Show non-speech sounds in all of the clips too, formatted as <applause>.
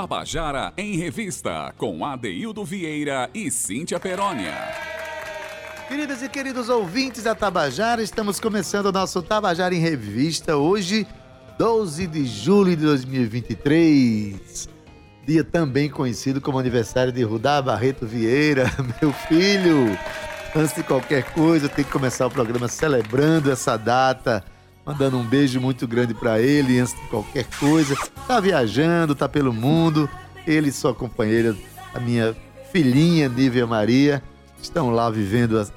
Tabajara em Revista, com Adeildo Vieira e Cíntia Perónia. Queridas e queridos ouvintes da Tabajara, estamos começando o nosso Tabajara em Revista hoje, 12 de julho de 2023. Dia também conhecido como aniversário de Rudá Barreto Vieira, <laughs> meu filho. Antes de qualquer coisa, tenho que começar o programa celebrando essa data mandando um beijo muito grande para ele antes de qualquer coisa. Tá viajando, tá pelo mundo. Ele e sua companheira, a minha filhinha Nívia Maria, estão lá vivendo as,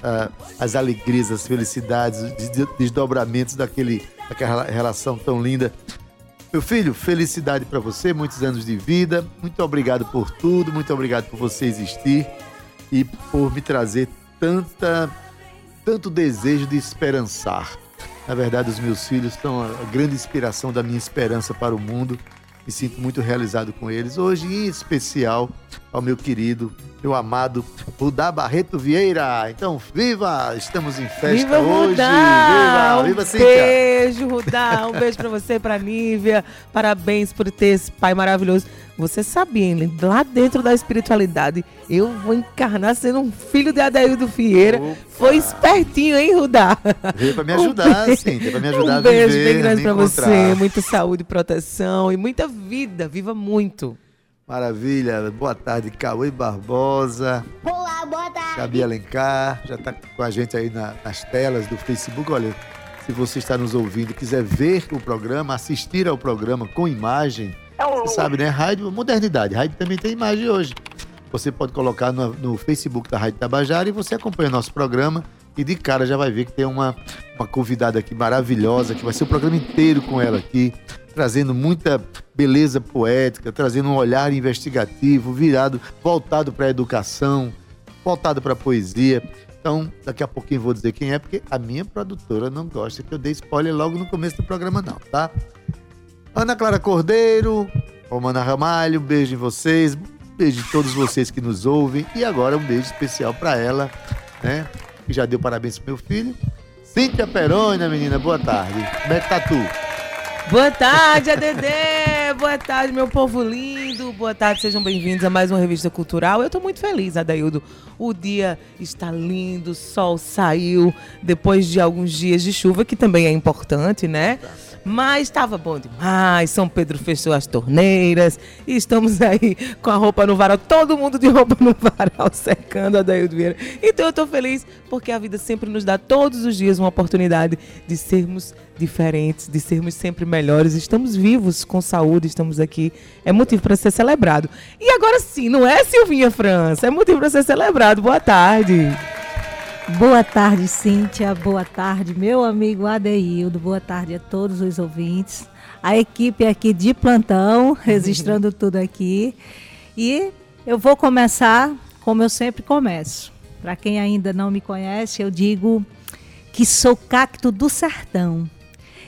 as alegrias, as felicidades, os desdobramentos daquele, daquela relação tão linda. Meu filho, felicidade para você, muitos anos de vida. Muito obrigado por tudo, muito obrigado por você existir e por me trazer tanta tanto desejo de esperançar. Na verdade, os meus filhos são a grande inspiração da minha esperança para o mundo. Me sinto muito realizado com eles. Hoje, em especial, ao meu querido, meu amado Rudá Barreto Vieira. Então, viva! Estamos em festa viva, hoje. Rudá! Viva, viva, um Cíntia! Beijo, Rudá! Um beijo para você, para Nívia. Parabéns por ter esse pai maravilhoso. Você sabia, hein? lá dentro da espiritualidade, eu vou encarnar sendo um filho de Adaildo Vieira. Opa. Foi espertinho, hein, Rudá? Veio pra me <laughs> ajudar, um sim, pra me ajudar um a viver, beijo bem grande pra você, muita saúde, proteção e muita vida. Viva muito. Maravilha. Boa tarde, Cauê Barbosa. Olá, boa tarde. Gabi Alencar, já está com a gente aí na, nas telas do Facebook. Olha, se você está nos ouvindo e quiser ver o programa, assistir ao programa com imagem, você sabe, né? Rádio Modernidade. Rádio também tem imagem hoje. Você pode colocar no, no Facebook da Rádio Tabajara e você acompanha o nosso programa. E de cara já vai ver que tem uma, uma convidada aqui maravilhosa, que vai ser o programa inteiro com ela aqui, trazendo muita beleza poética, trazendo um olhar investigativo, virado, voltado para a educação, voltado para a poesia. Então, daqui a pouquinho vou dizer quem é, porque a minha produtora não gosta que eu dê spoiler logo no começo do programa, não, tá? Ana Clara Cordeiro, Romana Ramalho, um beijo em vocês, um beijo em todos vocês que nos ouvem e agora um beijo especial para ela, né? Que já deu parabéns pro meu filho. Cíntia Perônia, menina, boa tarde. Como é que tá tu? Boa tarde, ADD! Boa tarde, meu povo lindo! Boa tarde, sejam bem-vindos a mais uma revista cultural. Eu tô muito feliz, Adaildo. O dia está lindo, o sol saiu depois de alguns dias de chuva, que também é importante, né? Mas estava bom demais. São Pedro fechou as torneiras. E estamos aí com a roupa no varal. Todo mundo de roupa no varal, <laughs> secando a Daildo Vieira. Então eu estou feliz porque a vida sempre nos dá todos os dias uma oportunidade de sermos diferentes, de sermos sempre melhores. Estamos vivos, com saúde, estamos aqui. É motivo para ser celebrado. E agora sim, não é, Silvinha França? É motivo para ser celebrado. Boa tarde. Boa tarde, Cíntia. Boa tarde, meu amigo Adeildo. Boa tarde a todos os ouvintes. A equipe aqui de plantão, <laughs> registrando tudo aqui. E eu vou começar como eu sempre começo. Para quem ainda não me conhece, eu digo que sou cacto do sertão,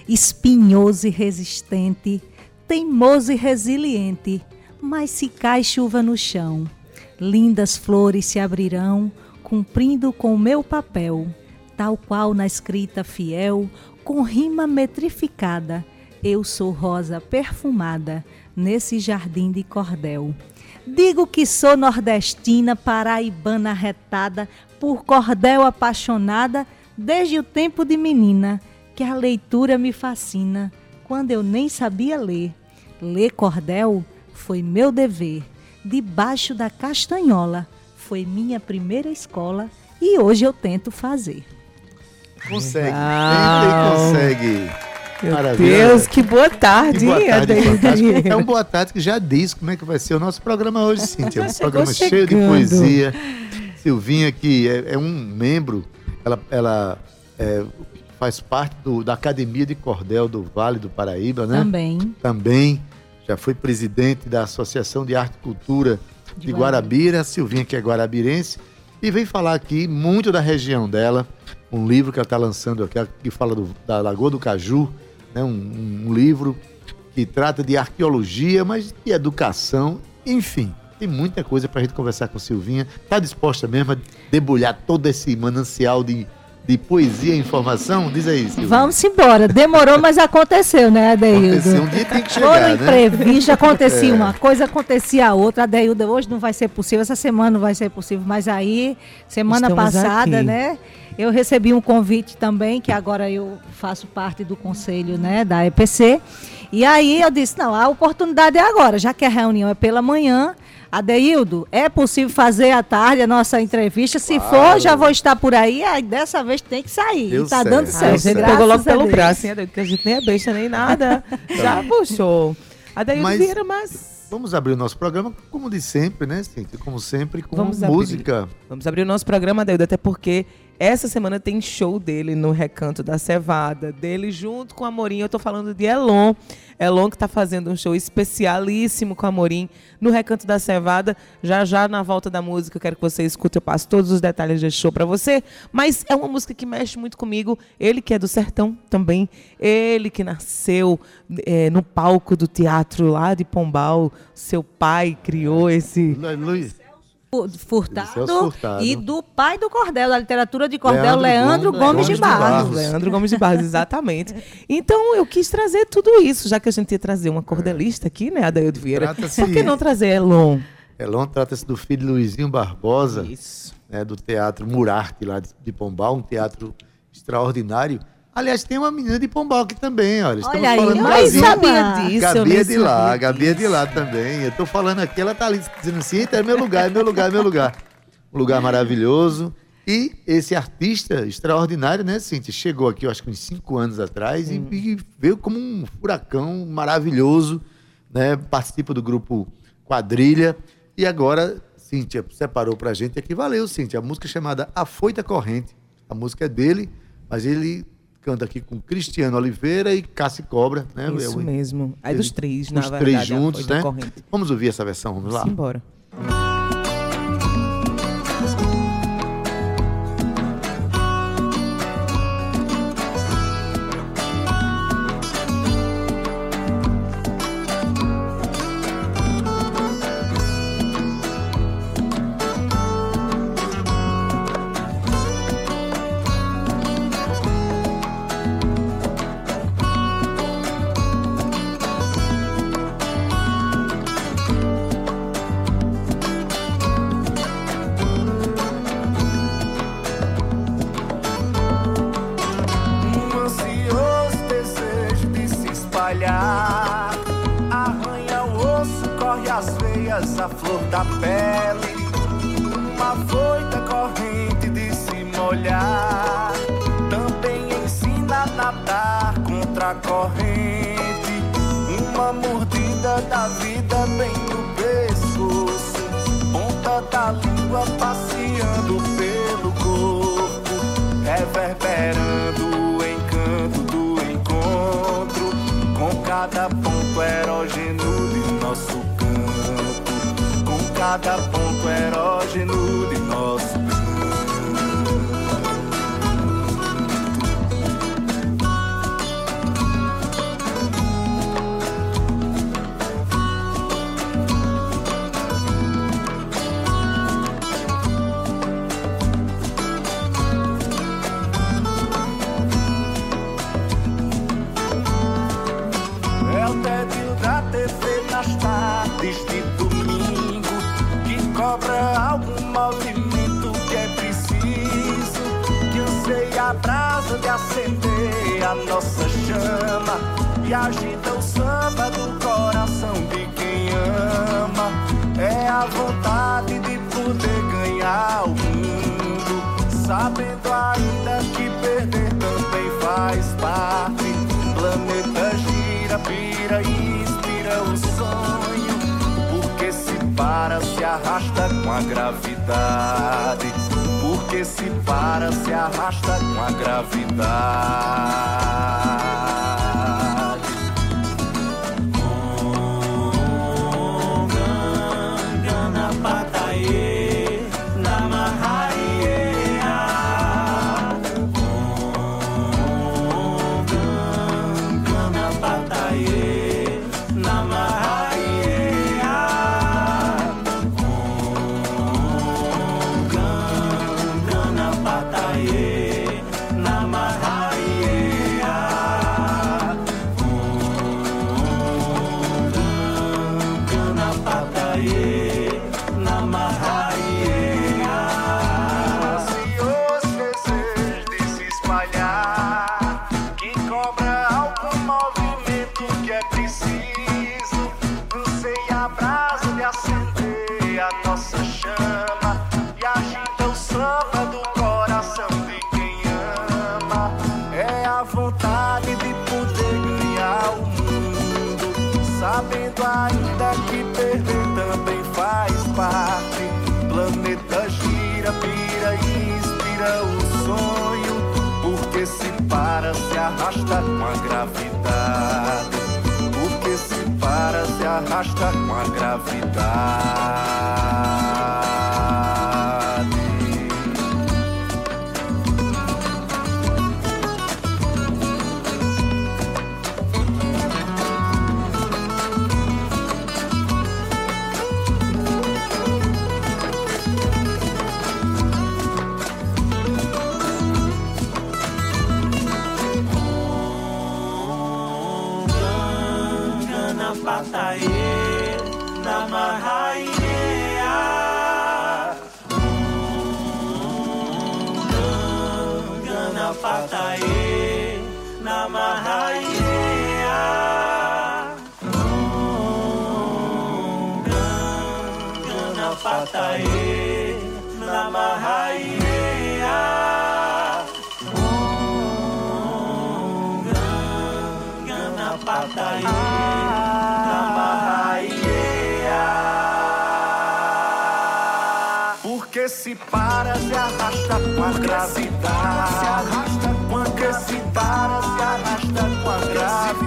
espinhoso e resistente, teimoso e resiliente. Mas se cai chuva no chão, lindas flores se abrirão cumprindo com o meu papel, tal qual na escrita fiel, com rima metrificada. Eu sou rosa perfumada nesse jardim de cordel. Digo que sou nordestina, paraibana retada, por cordel apaixonada, desde o tempo de menina, que a leitura me fascina, quando eu nem sabia ler. Ler cordel foi meu dever, debaixo da castanhola, foi minha primeira escola e hoje eu tento fazer. Consegue, tenta e consegue. Meu Maravilha. Deus, que boa tarde, que boa tarde, boa tarde. É um boa tarde que já diz como é que vai ser o nosso programa hoje, Cíntia. Um programa chegando. cheio de poesia. Silvinha, que é, é um membro, ela, ela é, faz parte do, da Academia de Cordel do Vale do Paraíba, né? Também. Também. Já foi presidente da Associação de Arte e Cultura de, Guarabira, Silvinha, que é guarabirense, e vem falar aqui muito da região dela, um livro que ela está lançando aqui, que fala do, da Lagoa do Caju, né, um, um livro que trata de arqueologia, mas de educação, enfim. Tem muita coisa para a gente conversar com Silvinha. Está disposta mesmo a debulhar todo esse manancial de de poesia e informação? Diz aí, Silvia. Vamos embora. Demorou, mas aconteceu, né, Adeildo? Aconteceu, um dia tem que Foram chegar, né? imprevistos, acontecia <laughs> É. uma coisa, acontecia a outra. Adeildo, hoje não vai ser possível, essa semana não vai ser possível, mas aí, semana Estamos passada, aqui. né? Eu recebi um convite também, que agora eu faço parte do conselho, né, da EPC. E aí eu disse, não, a oportunidade é agora, já que a reunião é pela manhã. Adeildo, é possível fazer à tarde a nossa entrevista? Se for, já vou estar por aí. Aí dessa vez tem que sair. Deu tá certo. dando certo. a gente certo. pegou logo pelo braço, hein, Adeildo? Porque a gente nem é besta nem nada. <laughs> Já puxou. Adeildo Mas- Vieira, mas... Vamos abrir o nosso programa, como de sempre, né, Cíntia? Como sempre, com Vamos abrir. música. Vamos abrir o nosso programa, Adeildo, até porque essa semana tem show dele no Recanto da Cevada, dele junto com a Morim. Eu tô falando de Elon. Elon que tá fazendo um show especialíssimo com a Morim no Recanto da Cevada. Já já na volta da música, eu quero que você escute, eu passo todos os detalhes desse show para você. Mas é uma música que mexe muito comigo. Ele que é do sertão também, ele que nasceu eh, no palco do teatro lá de Pombal. Seu pai criou esse Lu- Luiz, Furtado, Celso Furtado. e do pai do cordel, da literatura de cordel, Leandro Leandro, Gomes- Gomes, de Gomes de Barros. Barros. Leandro Gomes de Barros, exatamente. Então eu quis trazer tudo isso, já que a gente ia trazer uma cordelista aqui, né, Adaildo Vieira. Trata-se- Por que não trazer Elon? Elon trata-se do filho de Luizinho Barbosa, Isso. né, do Teatro Murarte, lá de Pombal, um teatro extraordinário. Aliás, tem uma menina de Pombal aqui também, olha. Estamos Olha aí, falando Mas Gabi. sabia disso, eu Gabi é de lá, Gabi é de lá também. Eu tô falando aqui, ela tá ali dizendo assim, eita, é meu lugar, é meu lugar, é meu lugar. Um lugar maravilhoso. E esse artista extraordinário, né, Cíntia? Chegou aqui, eu acho que uns cinco anos atrás e, e veio como um furacão maravilhoso, né? Participa do grupo Quadrilha. E agora, Cíntia separou pra gente aqui. Valeu, Cíntia. A música chamada A Foita Corrente. A música é dele, mas ele canta aqui com Cristiano Oliveira e Cassi Cobra, né? Isso mesmo. Aí dos três, na os verdade. três juntos, né? corrente. Vamos ouvir essa versão, vamos lá. Simbora. Um cada ponto erógeno de a brasa de acender a nossa chama e agita o samba do coração de quem ama. É a vontade de poder ganhar o mundo, sabendo ainda que perder também faz parte. Planeta gira, pira e inspira o sonho. Porque se para, se arrasta com a gravidade. Porque se para, se arrasta com a gravidade. Arrasta com a gravidade. Porque se para, se arrasta com a gravidade. Se para, se arrasta com a gravidade. Se arrasta porque se para, se arrasta com a gravidade.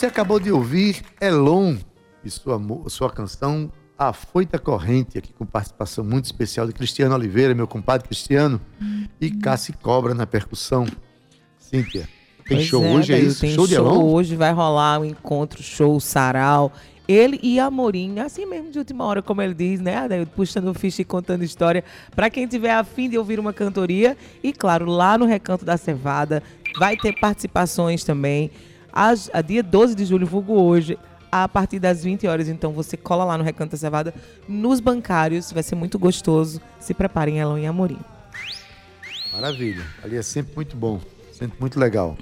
Você acabou de ouvir Elon e sua, sua canção A Foita Corrente, aqui com participação muito especial de Cristiano Oliveira, meu compadre Cristiano, e Cassi Cobra na percussão. Cíntia, tem Pois show é, hoje, é isso? Tem Show de Elon? hoje, vai rolar um encontro, show, sarau. Ele e Amorim, assim mesmo de última hora, como ele diz, né? Puxando ficha e contando história. Pra quem tiver afim de ouvir uma cantoria. E, claro, lá no Recanto da Cevada vai ter participações também. As- a dia 12 de julho, vulgo hoje, a partir das 20 horas. Então você cola lá no Recanto da Cevada, nos bancários. Vai ser muito gostoso. Se preparem, Elon e Amorim. Maravilha. Ali é sempre muito bom, sempre muito legal.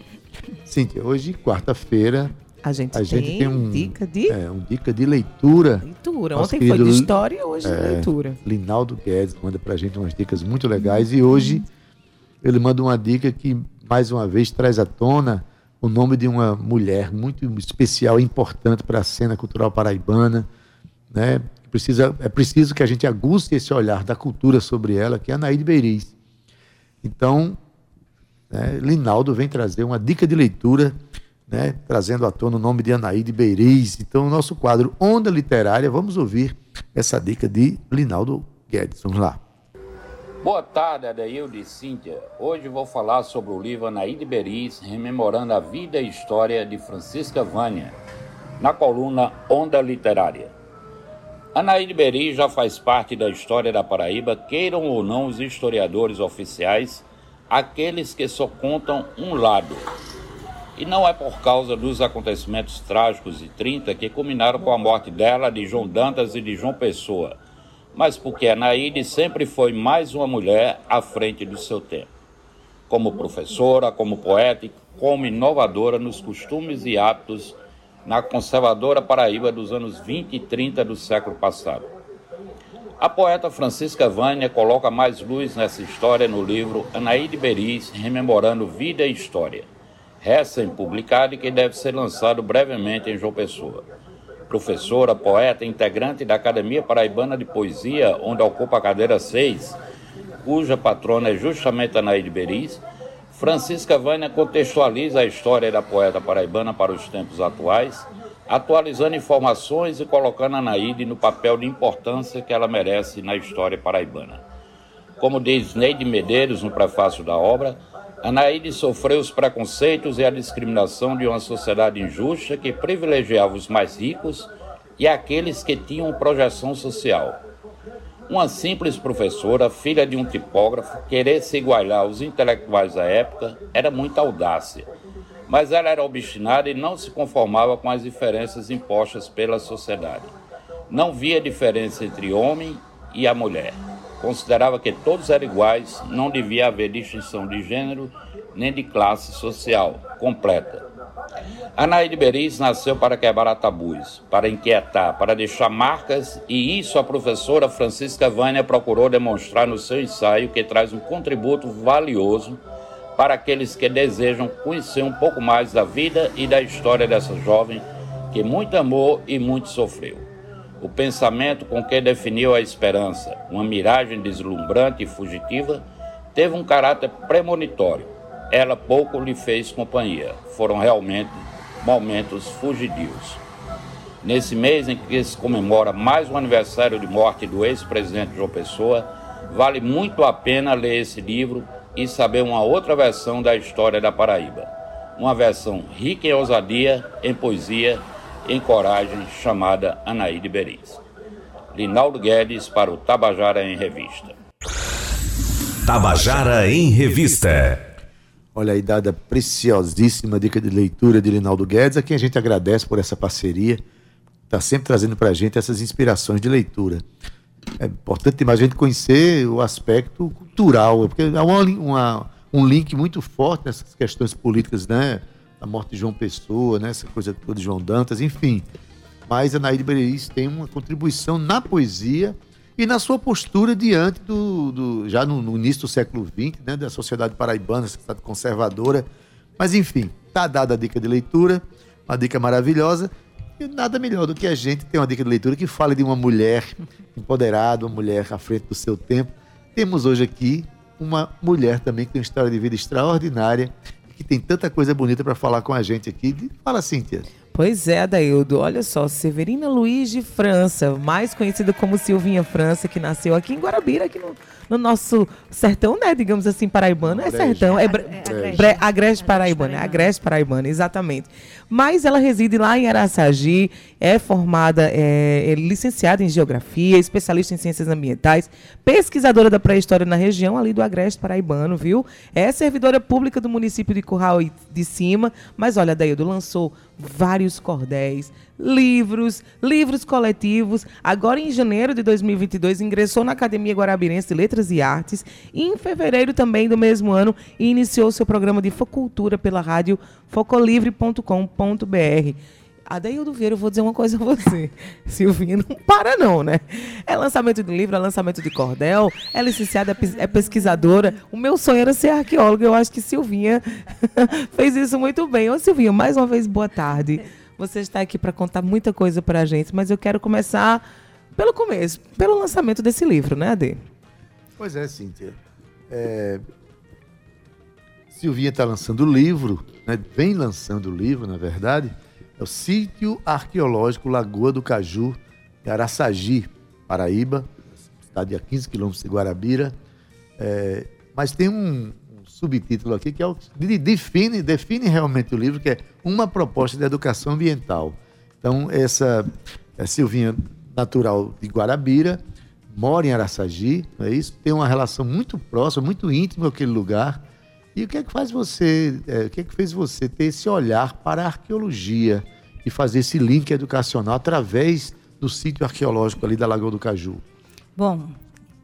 Cíntia, hoje, quarta-feira, A gente, a gente tem um, dica de é, um dica de leitura. leitura. Nosso Ontem foi de querido- história e hoje de É. leitura. Linaldo Guedes manda pra gente umas dicas muito legais e hoje ele manda uma dica que mais uma vez traz à tona o nome de uma mulher muito especial e importante para a cena cultural paraibana, né? Precisa, é preciso que a gente aguce esse olhar da cultura sobre ela, que é a Naide Beiriz. Então, né, Linaldo vem trazer uma dica de leitura, né, trazendo à tona o nome de Anaíde Beiriz. Então, o nosso quadro Onda Literária, vamos ouvir essa dica de Linaldo Guedes. Vamos lá. Boa tarde, Adaildo e Cíntia. Hoje vou falar sobre o livro Anaíde Beris, rememorando a vida e história de Francisca Vânia, na coluna Onda Literária. Anaíde Beris já faz parte da história da Paraíba, queiram ou não os historiadores oficiais, aqueles que só contam um lado. E não é por causa dos acontecimentos trágicos de 30 que culminaram com a morte dela, de João Dantas e de João Pessoa, mas porque a Naide sempre foi mais uma mulher à frente do seu tempo. Como professora, como poeta e como inovadora nos costumes e hábitos na conservadora Paraíba dos anos 20 e 30 do século passado. A poeta Francisca Vânia coloca mais luz nessa história no livro Anaíde Beris, rememorando vida e história, recém-publicado e que deve ser lançado brevemente em João Pessoa professora, poeta, integrante da Academia Paraibana de Poesia, onde ocupa a cadeira 6, cuja patrona é justamente Anaíde Beris, Francisca Vânia contextualiza a história da poeta paraibana para os tempos atuais, atualizando informações e colocando Anaíde no papel de importância que ela merece na história paraibana. Como diz Neide Medeiros no prefácio da obra, Anaíde sofreu os preconceitos e a discriminação de uma sociedade injusta que privilegiava os mais ricos e aqueles que tinham projeção social. Uma simples professora, filha de um tipógrafo, querer se igualar aos intelectuais da época era muita audácia. Mas ela era obstinada e não se conformava com as diferenças impostas pela sociedade. Não via diferença entre homem e a mulher. Considerava que todos eram iguais, não devia haver distinção de gênero nem de classe social completa. Anaíde Beris nasceu para quebrar tabus, para inquietar, para deixar marcas, e isso a professora Francisca Vânia procurou demonstrar no seu ensaio, que traz um contributo valioso para aqueles que desejam conhecer um pouco mais da vida e da história dessa jovem que muito amou e muito sofreu. O pensamento com que definiu a esperança, uma miragem deslumbrante e fugitiva, teve um caráter premonitório. Ela pouco lhe fez companhia. Foram realmente momentos fugidios. Nesse mês em que se comemora mais um aniversário de morte do ex-presidente João Pessoa, vale muito a pena ler esse livro e saber uma outra versão da história da Paraíba. Uma versão rica em ousadia, em poesia, em coragem, chamada Anaíde Beris. Linaldo Guedes para o Tabajara em Revista. Tabajara em Revista. Olha aí, dada preciosíssima dica de leitura de Linaldo Guedes, a quem a gente agradece por essa parceria. Está sempre trazendo para a gente essas inspirações de leitura. É importante demais a gente conhecer o aspecto cultural, porque há uma, uma, um link muito forte nessas questões políticas, né? A morte de João Pessoa, né? essa coisa toda de João Dantas, enfim. Mas a Naíde Bereis tem uma contribuição na poesia e na sua postura diante do, do já no, no, início do século XX, né? da sociedade paraibana, sociedade conservadora. Mas enfim, tá dada a dica de leitura, uma dica maravilhosa. E nada melhor do que a gente ter uma dica de leitura que fale de uma mulher empoderada, uma mulher à frente do seu tempo. Temos hoje aqui uma mulher também que tem uma história de vida extraordinária que tem tanta coisa bonita para falar com a gente aqui. Fala, Cíntia. Pois é, Adaildo. Olha só, Severina Luiz de França, mais conhecida como Silvinha França, que nasceu aqui em Guarabira, aqui no, no nosso sertão, né? Digamos assim, paraibano. É sertão, é, bre, é agreste paraibana, é agreste paraibana, exatamente. Mas ela reside lá em Araçagi, é formada, é, é licenciada em Geografia, especialista em Ciências Ambientais, pesquisadora da pré-história na região ali do Agreste Paraibano, viu? É servidora pública do município de Curral de Cima, mas olha, Daildo lançou vários cordéis, livros, livros coletivos. Agora, em janeiro de 2022, ingressou na Academia Guarabirense de Letras e Artes. E em fevereiro também do mesmo ano, iniciou seu programa de Focultura pela rádio focolivre.com.br. Adaildo Vieira, eu vou dizer uma coisa a você. <laughs> Silvinha, não para não, né? É lançamento de livro, é lançamento de cordel, é licenciada, é pesquisadora. O meu sonho era ser arqueóloga, eu acho que Silvinha <laughs> fez isso muito bem. Ô Silvinha, mais uma vez, boa tarde. Você está aqui para contar muita coisa para a gente, mas eu quero começar pelo começo, pelo lançamento desse livro, né, Ade? Pois é, Cíntia. É... Silvinha está lançando o livro, né? vem lançando o livro, na verdade. É o Sítio Arqueológico Lagoa do Caju, em Araçagi, Paraíba, cidade a 15 quilômetros de Guarabira. É... Mas tem um, subtítulo aqui, que é define, define realmente o livro, que é uma proposta de educação ambiental. Então, essa é Silvinha, natural de Guarabira, mora em Araçagi, é isso? Tem uma relação muito próxima, muito íntima com aquele lugar. E o que é que faz você, é, o que é que fez você ter esse olhar para a arqueologia e fazer esse link educacional através do sítio arqueológico ali da Lagoa do Caju? Bom,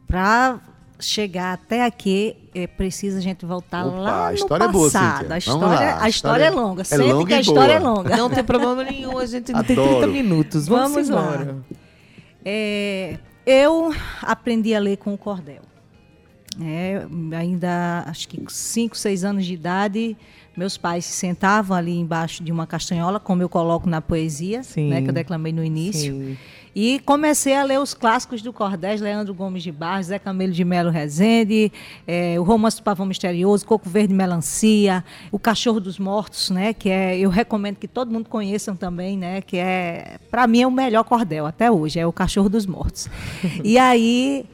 para chegar até aqui, é preciso a gente voltar Opa, lá a história no passado. É boa, a, história, lá, a, história, é longa. É Sempre longa que a história é longa. Não tem problema nenhum, a gente não tem 30 minutos. Vamos, Vamos embora. É, eu aprendi a ler com o cordel. É, ainda, acho que 5, 6 anos de idade, meus pais se sentavam ali embaixo de uma castanhola, como eu coloco na poesia, né, que eu declamei no início. Sim. E comecei a ler os clássicos do Cordés, Leandro Gomes de Barros, Zé Camelo de Melo Rezende, é, o Romance do Pavão Misterioso, Coco Verde Melancia, O Cachorro dos Mortos, né? Que é, eu recomendo que todo mundo conheçam também, né? Que é, para mim, é o melhor cordel até hoje, é o Cachorro dos Mortos. <laughs> e aí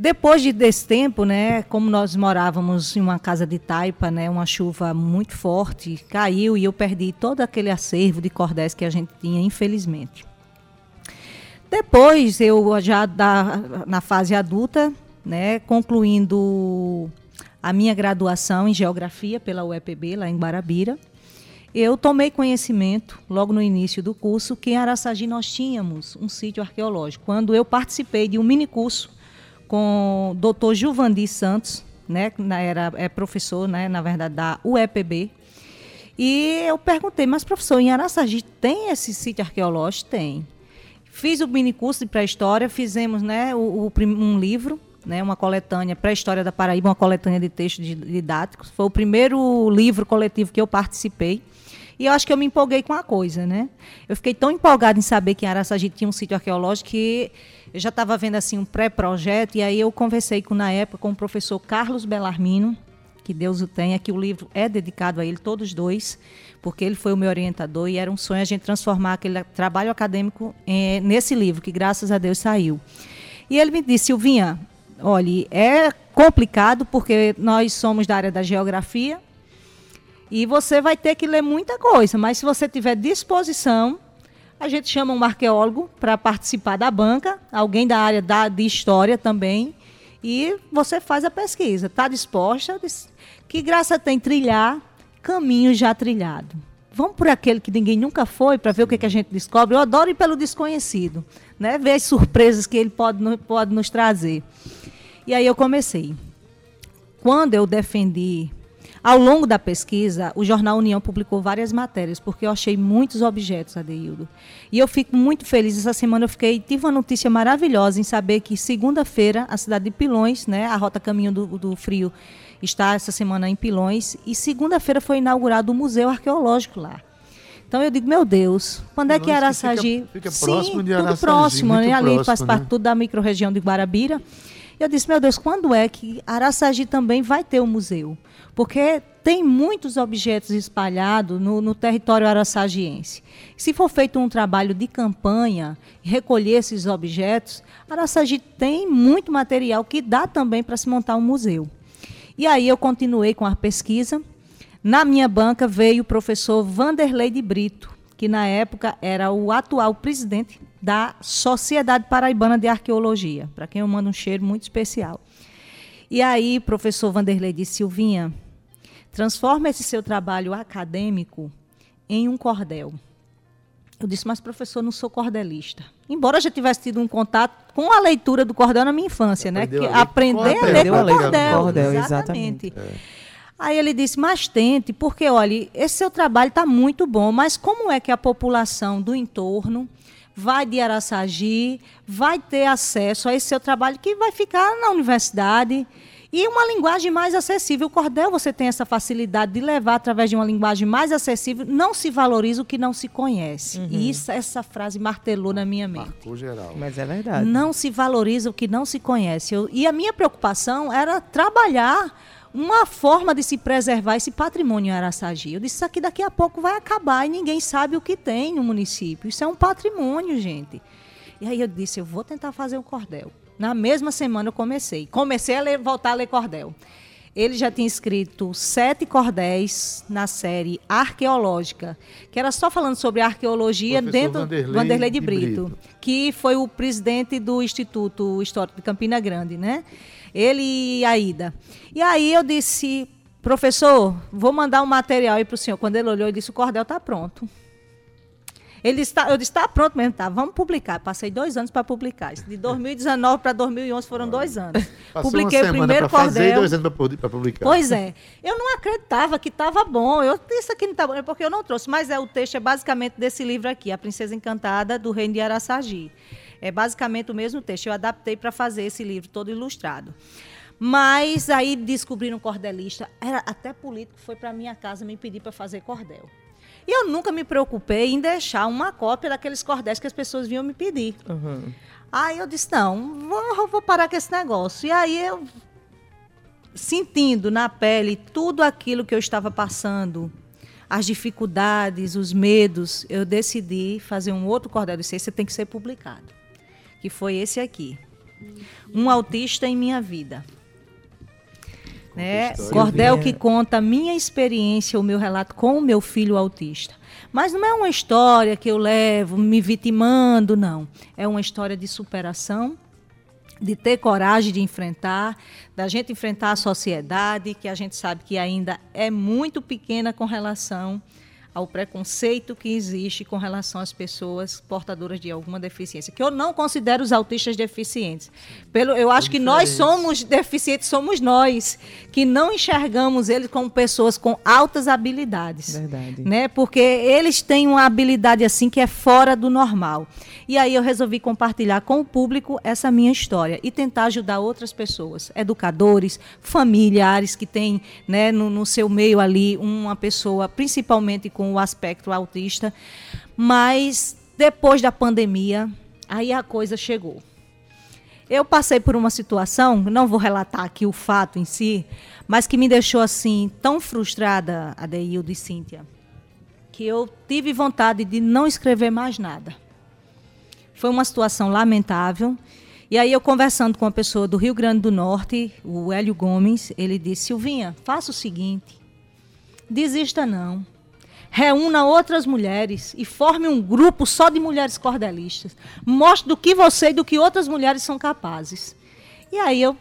depois de, desse tempo, né, como nós morávamos em uma casa de taipa, né, uma chuva muito forte, caiu e eu perdi todo aquele acervo de cordéis que a gente tinha, infelizmente. Depois, eu já da, na fase adulta, né, concluindo a minha graduação em Geografia pela UEPB, lá em Guarabira, eu tomei conhecimento, logo no início do curso, que em Araçagi nós tínhamos um sítio arqueológico. Quando eu participei de um mini curso com o doutor Gilvandi Santos, né, era, é professor, né, na verdade, da UEPB. E eu perguntei, mas professor, em Araçagi tem esse sítio arqueológico? Tem. Fiz o mini curso de pré-história, fizemos né, o, o um livro, né, uma coletânea, Pré-História da Paraíba, uma coletânea de textos di- didáticos. Foi o primeiro livro coletivo que eu participei. E eu acho que eu me empolguei com a coisa, né? Eu fiquei tão empolgada em saber que em Araçagi tinha um sítio arqueológico que eu já estava vendo assim um pré-projeto e aí eu conversei com na época com o professor Carlos Belarmino, que Deus o tenha, que o livro é dedicado a ele, todos dois, porque ele foi o meu orientador e era um sonho a gente transformar aquele trabalho acadêmico eh, nesse livro, que graças a Deus saiu. E ele me disse, Silvinha, olha, é complicado porque nós somos da área da geografia e você vai ter que ler muita coisa, mas se você tiver disposição, a gente chama um arqueólogo para participar da banca, alguém da área da, de história também, e você faz a pesquisa. Está disposta? Que graça tem trilhar caminho já trilhado. Vamos por aquele que ninguém nunca foi para ver o que, que a gente descobre. Eu adoro ir pelo desconhecido, né? ver as surpresas que ele pode, pode nos trazer. E aí eu comecei. Quando eu defendi, ao longo da pesquisa, o Jornal União publicou várias matérias, porque eu achei muitos objetos, Adeildo. E eu fico muito feliz. Essa semana eu fiquei, tive uma notícia maravilhosa em saber que segunda-feira, a cidade de Pilões, né, a Rota Caminho do, do Frio, está essa semana em Pilões, e segunda-feira foi inaugurado o Museu Arqueológico lá. Então eu digo, meu Deus, quando é que Pilões Araçagi... fica- fica próximo de tudo Araçagi, próximo, né? Ali faz próximo, parte né? tudo da microrregião de Guarabira. E eu disse, meu Deus, quando é que Araçagi também vai ter um museu? Porque tem muitos objetos espalhados no, no território araçagiense. Se for feito um trabalho de campanha, recolher esses objetos, Araçagi tem muito material que dá também para se montar um museu. E aí eu continuei com a pesquisa. Na minha banca veio o professor Vanderlei de Brito, que na época era o atual presidente da Sociedade Paraibana de Arqueologia, para quem eu mando um cheiro muito especial. E aí, professor Vanderlei disse, Silvinha, transforma esse seu trabalho acadêmico em um cordel. Eu disse, mas professor, não sou cordelista. Embora eu já tivesse tido um contato com a leitura do cordel na minha infância, né? Aprendeu Que a aprender a ler cordel, com a com cordel. cordel, exatamente. Aí ele disse, mas tente, porque, olha, esse seu trabalho está muito bom, mas como é que a população do entorno vai de Araçagi, vai ter acesso a esse seu trabalho que vai ficar na universidade e uma linguagem mais acessível. O cordel você tem essa facilidade de levar através de uma linguagem mais acessível, não se valoriza o que não se conhece. E isso, essa frase martelou na minha mente. Marcou geral. Mas é verdade. Não se valoriza o que não se conhece. Eu- e a minha preocupação era trabalhar uma forma de se preservar esse patrimônio Araçagi. Eu disse, isso aqui daqui a pouco vai acabar e ninguém sabe o que tem no município. Isso é um patrimônio, gente. E aí eu disse, eu vou tentar fazer um cordel. Na mesma semana eu comecei. Comecei a ler- voltar a ler cordel. Ele já tinha escrito sete cordéis na série arqueológica, que era só falando sobre arqueologia Professor dentro Vanderlei Vanderlei de Brito Brito. que foi o presidente do Instituto Histórico de Campina Grande, né? Ele e a Ida. E aí eu disse, professor, vou mandar um material aí para o senhor. Quando ele olhou, ele disse, o cordel está pronto. Ele disse, tá, eu disse, está pronto mesmo, tá, vamos publicar. Passei dois anos para publicar. De 2019 para 2011 foram dois anos. <laughs> Passou Publiquei o primeiro fazer cordel. dois anos para publicar. Pois é. Eu não acreditava que estava bom. Eu disse aqui não está bom, é porque eu não trouxe. Mas é o texto é basicamente desse livro aqui, A Princesa Encantada do Reino de Araçagi. É basicamente o mesmo texto. Eu adaptei para fazer esse livro todo ilustrado. Mas aí descobriram um cordelista. Era até político foi para minha casa me pedir para fazer cordel. E eu nunca me preocupei em deixar uma cópia daqueles cordéis que as pessoas vinham me pedir. Aí eu disse, não, vou, vou parar com esse negócio. E aí eu sentindo na pele tudo aquilo que eu estava passando, as dificuldades, os medos, eu decidi fazer um outro cordel. Disse, esse tem que ser publicado. Que foi esse aqui. Um autista em minha vida. Né? história. Cordel Silvinha. que conta a minha experiência, o meu relato com o meu filho autista. Mas não é uma história que eu levo me vitimando, não. É uma história de superação, de ter coragem de enfrentar, da gente enfrentar a sociedade, que a gente sabe que ainda é muito pequena com relação ao preconceito que existe com relação às pessoas portadoras de alguma deficiência, que eu não considero os autistas deficientes. Pelo, eu acho que nós somos deficientes, somos nós que não enxergamos eles como pessoas com altas habilidades, Verdade. né? Porque eles têm uma habilidade assim que é fora do normal. E aí eu resolvi compartilhar com o público essa minha história e tentar ajudar outras pessoas, educadores, familiares que têm né, no, no seu meio ali uma pessoa, principalmente com o aspecto autista. Mas depois da pandemia, aí a coisa chegou. Eu passei por uma situação, não vou relatar aqui o fato em si, mas que me deixou assim tão frustrada, Adeildo e Cíntia, que eu tive vontade de não escrever mais nada. Foi uma situação lamentável. E aí eu conversando com uma pessoa do Rio Grande do Norte, o Hélio Gomes, ele disse: "Silvinha, faça o seguinte, desista não. Reúna outras mulheres e forme um grupo só de mulheres cordelistas. Mostre do que você e do que outras mulheres são capazes." E aí eu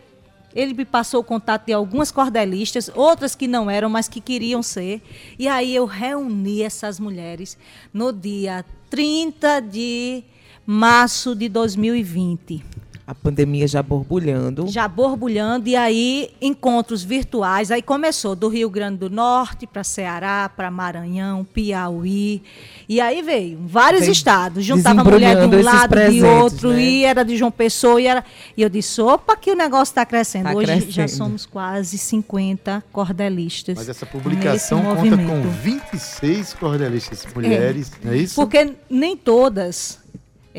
ele me passou o contato de algumas cordelistas, outras que não eram, mas que queriam ser. E aí eu reuni essas mulheres no dia 30 de março de 2020 A pandemia já borbulhando. já borbulhando, e aí encontros virtuais. Aí começou do Rio Grande do Norte para Ceará, para Maranhão, Piauí. E aí veio vários Vem estados. Juntava mulher de um lado, de presentes, outro, né? e era de João Pessoa. E, era... e eu disse: opa, que o negócio está crescendo. Tá Hoje já crescendo. somos quase 50 cordelistas. Mas essa publicação conta movimento. com 26 cordelistas mulheres, não é isso? Porque nem todas.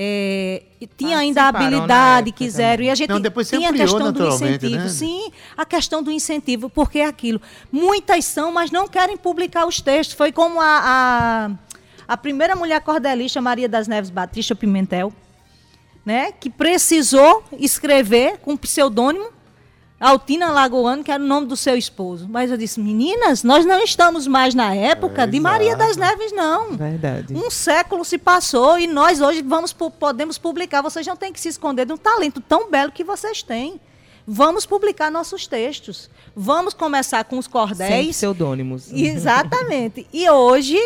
É, tinha ainda a habilidade, época quiseram. também. E a gente Não, depois tinha a ampliou questão do naturalmente, incentivo. né? Sim, a questão do incentivo, porque é aquilo. Muitas são, mas não querem publicar os textos. Foi como a, a, a primeira mulher cordelista, Maria das Neves Batista Pimentel, né, que precisou escrever com pseudônimo Altina Lagoano, que era o nome do seu esposo. Mas eu disse, meninas, nós não estamos mais na época É, de Maria das Neves, não. Verdade. Um século se passou e nós hoje vamos podemos publicar. Vocês não têm que se esconder de um talento tão belo que vocês têm. Vamos publicar nossos textos. Vamos começar com os Sem cordéis. pseudônimos. Exatamente. E hoje,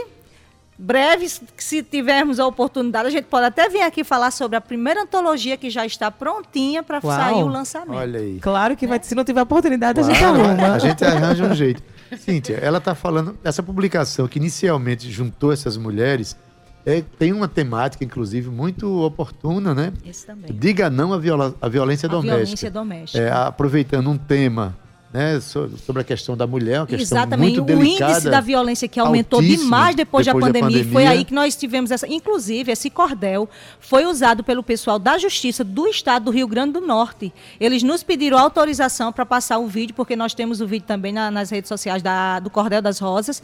breve, se tivermos a oportunidade, a gente pode até vir aqui falar sobre a primeira antologia que já está prontinha para sair o lançamento. Olha aí. Claro que vai, se não tiver oportunidade, a gente arruma. a gente arranja um jeito. Cíntia, ela está falando, essa publicação que inicialmente juntou essas mulheres, é, tem uma temática, inclusive, muito oportuna, né? Esse também. Diga não à, viola- à violência A doméstica. violência doméstica. É, aproveitando um tema né, so- sobre a questão da mulher, uma questão Exatamente. muito o delicada. índice da violência que aumentou demais depois, da, depois da pandemia, e Foi pandemia. aí que nós tivemos essa. Inclusive, esse cordel foi usado pelo pessoal da Justiça do Estado do Rio Grande do Norte. Eles nos pediram autorização para passar o vídeo, porque nós temos o vídeo também na- nas redes sociais da- do Cordel das Rosas,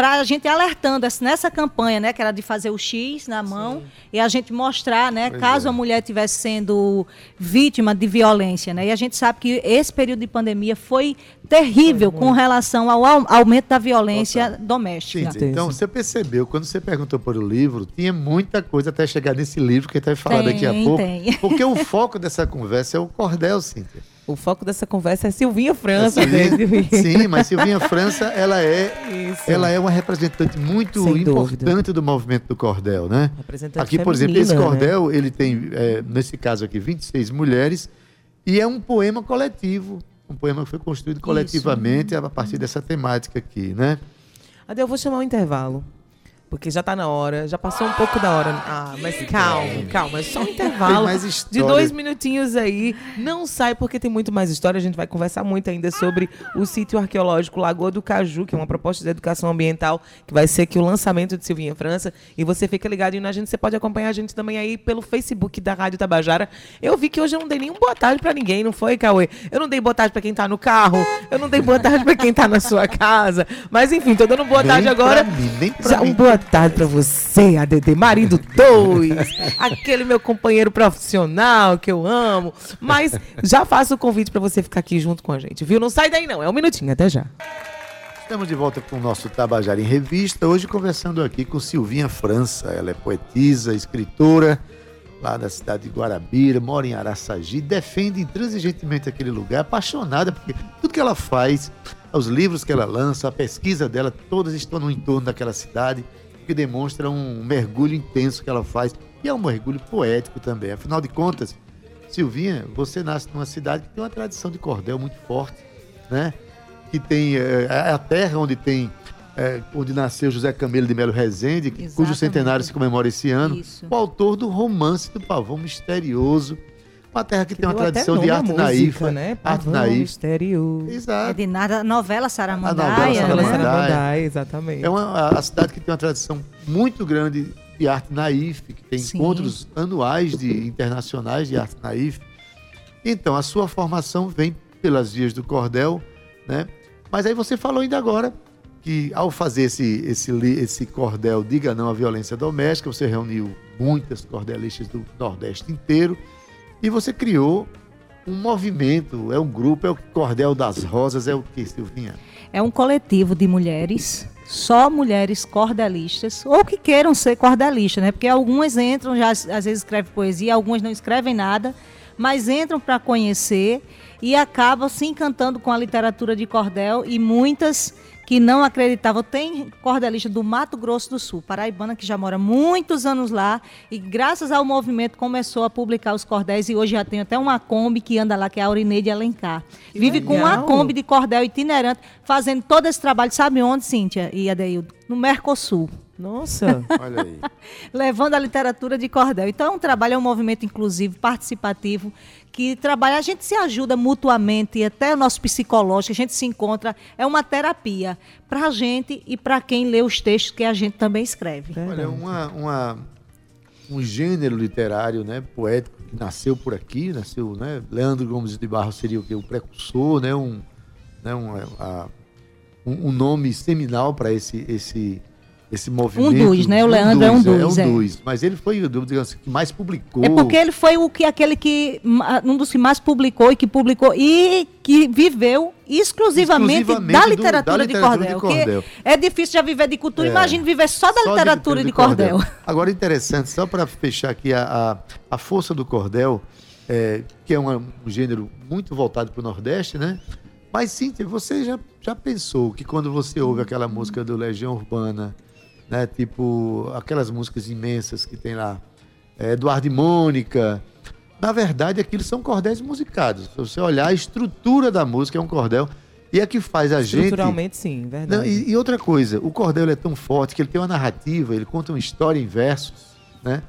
para a gente alertando essa- nessa campanha, né, que era de fazer o X na mão e a gente mostrar, né, Pois caso é. a mulher estivesse sendo vítima de violência, né? E a gente sabe que esse período de pandemia foi terrível com relação ao au- aumento da violência doméstica. Cíntia, então, você percebeu, quando você perguntou por o livro, tinha muita coisa até chegar nesse livro que a gente vai falar Tem, daqui a pouco. tem. Porque o <laughs> foco dessa conversa é o cordel, Cíntia. O foco dessa conversa é Silvinha França. Sim, né? sim, mas Silvinha França, ela é, Isso. ela é uma representante muito Sem importante dúvida. do movimento do cordel, né? Aqui, por exemplo, esse né? cordel, ele tem, é, nesse caso aqui, 26 mulheres, e é um poema coletivo, um poema que foi construído coletivamente a partir dessa temática aqui, né? Ade, eu vou chamar o intervalo. Porque já tá na hora, já passou um pouco da hora. Ah, mas calma, calma, é só um intervalo. De dois minutinhos aí. Não sai porque tem muito mais história. A gente vai conversar muito ainda sobre o sítio arqueológico Lagoa do Caju, que é uma proposta de educação ambiental, que vai ser aqui o lançamento de Silvinha França. E você fica ligadinho na gente. Você pode acompanhar a gente também aí pelo Facebook da Rádio Tabajara. Eu vi que hoje eu não dei nenhum boa tarde pra ninguém, não foi, Cauê? Eu não dei boa tarde pra quem tá no carro, eu não dei boa tarde pra quem tá na sua casa. Mas enfim, tô dando boa Nem tarde pra agora. mim, nem pra Já mim. um boa tarde pra você, ADD Marido 2, aquele meu companheiro profissional que eu amo. Mas já faço o convite pra você ficar aqui junto com a gente, viu? Não sai daí não, é um minutinho, até já. Estamos de volta com o nosso Tabajara em Revista, hoje conversando aqui com Silvinha França. Ela é poetisa, escritora, lá da cidade de Guarabira, mora em Araçagi, defende intransigentemente aquele lugar, apaixonada, porque tudo que ela faz, os livros que ela lança, a pesquisa dela, todas estão no entorno daquela cidade. Que demonstra um mergulho intenso que ela faz. E é um mergulho poético também. Afinal de contas, Silvinha, você nasce numa cidade que tem uma tradição de cordel muito forte, né? Que tem é, é a terra onde tem é, onde nasceu José Camilo de Melo Rezende, que- cujo Exatamente. centenário se comemora esse ano, Isso. o autor do romance do Pavão Misterioso, uma terra que, tem uma tradição de arte música, naífa, né? arte Pavão naífa. misterioso. É Exato. de nada, novela Saramandaia, novela Ela Saramandaia. né? Saramandai, exatamente. É uma a, a cidade que tem uma tradição muito grande de arte naif, que tem Sim. encontros anuais de internacionais de arte naif. Então, a sua formação vem pelas vias do cordel, né? Mas aí você falou ainda agora que ao fazer esse, esse, li- esse cordel Diga Não à Violência Doméstica, você reuniu muitas cordelistas do Nordeste inteiro e você criou um movimento, é um grupo, é o Cordel das Rosas, é o que, Silvinha? É um coletivo de mulheres, só mulheres cordelistas, ou que queiram ser cordelistas, né? Porque algumas entram, já às vezes escrevem poesia, algumas não escrevem nada, mas entram para conhecer e acabam se encantando com a literatura de cordel e muitas que não acreditavam. Tem cordelista do Mato Grosso do Sul, paraibana, que já mora muitos anos lá e graças ao movimento começou a publicar os cordéis e hoje já tem até uma Kombi que anda lá, que é a Aurineide Alencar. Vive com uma legal. Kombi de cordel itinerante, fazendo todo esse trabalho. Sabe onde, Cíntia e Adeildo? No Mercosul. Nossa. <laughs> Olha aí. Levando a literatura de cordel. Então é um trabalho, é um movimento inclusivo, participativo, que trabalha, a gente se ajuda mutuamente, até o nosso psicológico, a gente se encontra, é uma terapia para a gente e para quem lê os textos que a gente também escreve. Olha, uma, uma- um gênero literário, né, poético, que nasceu por aqui, nasceu, né, Leandro Gomes de Barros seria o quê? O precursor, né, um, né, um, a- um, um nome seminal para esse, esse, esse movimento. dos, né? O Leandro é um dos, É um é. dos, mas ele foi, digamos assim, que mais publicou. É porque ele foi o que aquele que um dos que mais publicou e que publicou e que viveu exclusivamente, Exclusivamente da do- literatura, da de, literatura de cordel, cordel. que é difícil já viver de cultura, É. imagine viver só da Só literatura de, cordel. Agora, interessante, só para fechar aqui, a, a, a força do cordel, é, que é uma- um gênero muito voltado para o Nordeste, né? Mas, Cíntia, você já, já pensou que quando você ouve aquela música do Legião Urbana, né? Tipo, aquelas músicas imensas que tem lá, é, Eduardo e Mônica, na verdade, aquilo são cordéis musicados. Se você olhar, a estrutura da música é um cordel. E é que faz a gente Estruturalmente, sim, verdade. não, e, e outra coisa, o cordel é tão forte que ele tem uma narrativa, ele conta uma história em versos, né?